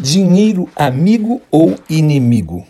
Dinheiro amigo ou inimigo?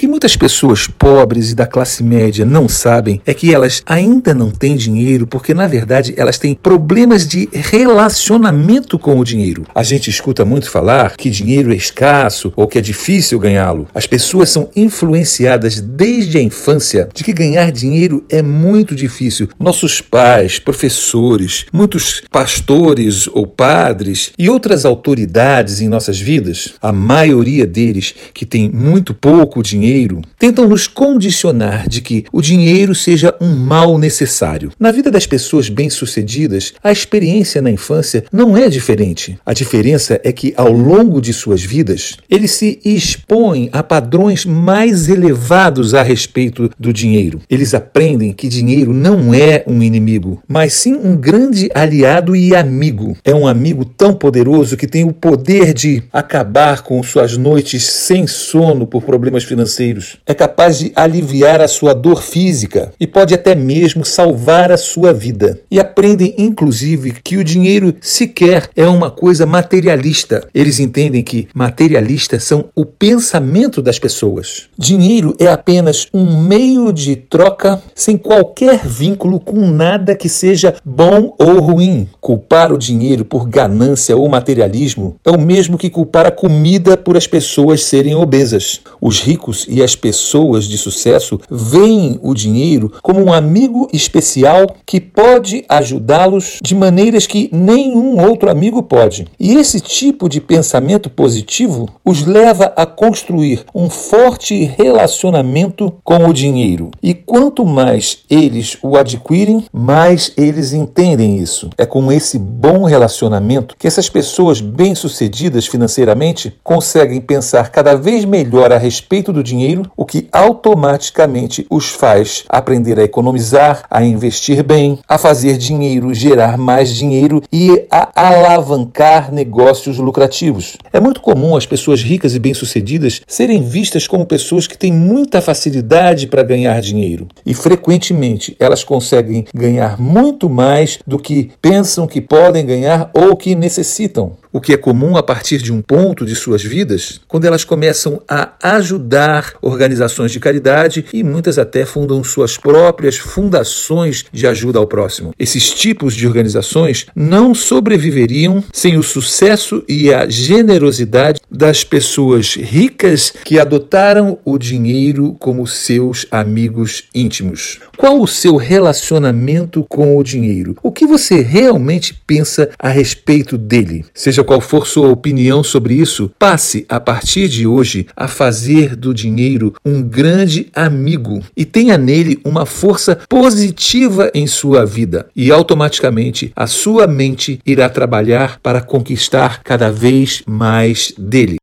Que muitas pessoas pobres e da classe média não sabem é que elas ainda não têm dinheiro porque, na verdade, elas têm problemas de relacionamento com o dinheiro. A gente escuta muito falar que dinheiro é escasso ou que é difícil ganhá-lo. As pessoas são influenciadas desde a infância de que ganhar dinheiro é muito difícil. Nossos pais, professores, muitos pastores ou padres e outras autoridades em nossas vidas, a maioria deles que tem muito pouco dinheiro, dinheiro tentam nos condicionar de que o dinheiro seja um mal necessário. Na vida das pessoas bem-sucedidas, a experiência na infância não é diferente. A diferença é que, ao longo de suas vidas, eles se expõem a padrões mais elevados a respeito do dinheiro. Eles aprendem que dinheiro não é um inimigo, mas sim um grande aliado e amigo. É um amigo tão poderoso que tem o poder de acabar com suas noites sem sono por problemas financeiros financeiros. É capaz de aliviar a sua dor física e pode até mesmo salvar a sua vida. E aprendem, inclusive, que o dinheiro sequer é uma coisa materialista. Eles entendem que materialistas são o pensamento das pessoas. Dinheiro é apenas um meio de troca sem qualquer vínculo com nada que seja bom ou ruim. Culpar o dinheiro por ganância ou materialismo é o mesmo que culpar a comida por as pessoas serem obesas. Os ricos e as pessoas de sucesso veem o dinheiro como um amigo especial que pode ajudá-los de maneiras que nenhum outro amigo pode. E esse tipo de pensamento positivo os leva a construir um forte relacionamento com o dinheiro. E quanto mais eles o adquirem, mais eles entendem isso. É com esse bom relacionamento que essas pessoas bem-sucedidas financeiramente conseguem pensar cada vez melhor a respeito do dinheiro dinheiro, o que automaticamente os faz aprender a economizar, a investir bem, a fazer dinheiro gerar mais dinheiro e a alavancar negócios lucrativos. É muito comum as pessoas ricas e bem-sucedidas serem vistas como pessoas que têm muita facilidade para ganhar dinheiro e frequentemente elas conseguem ganhar muito mais do que pensam que podem ganhar ou que necessitam o que é comum a partir de um ponto de suas vidas, quando elas começam a ajudar organizações de caridade e muitas até fundam suas próprias fundações de ajuda ao próximo. Esses tipos de organizações não sobreviveriam sem o sucesso e a generosidade das pessoas ricas que adotaram o dinheiro como seus amigos íntimos. Qual o seu relacionamento com o dinheiro? O que você realmente pensa a respeito dele? Seja Seja qual for sua opinião sobre isso, passe a partir de hoje a fazer do dinheiro um grande amigo e tenha nele uma força positiva em sua vida, e automaticamente a sua mente irá trabalhar para conquistar cada vez mais dele.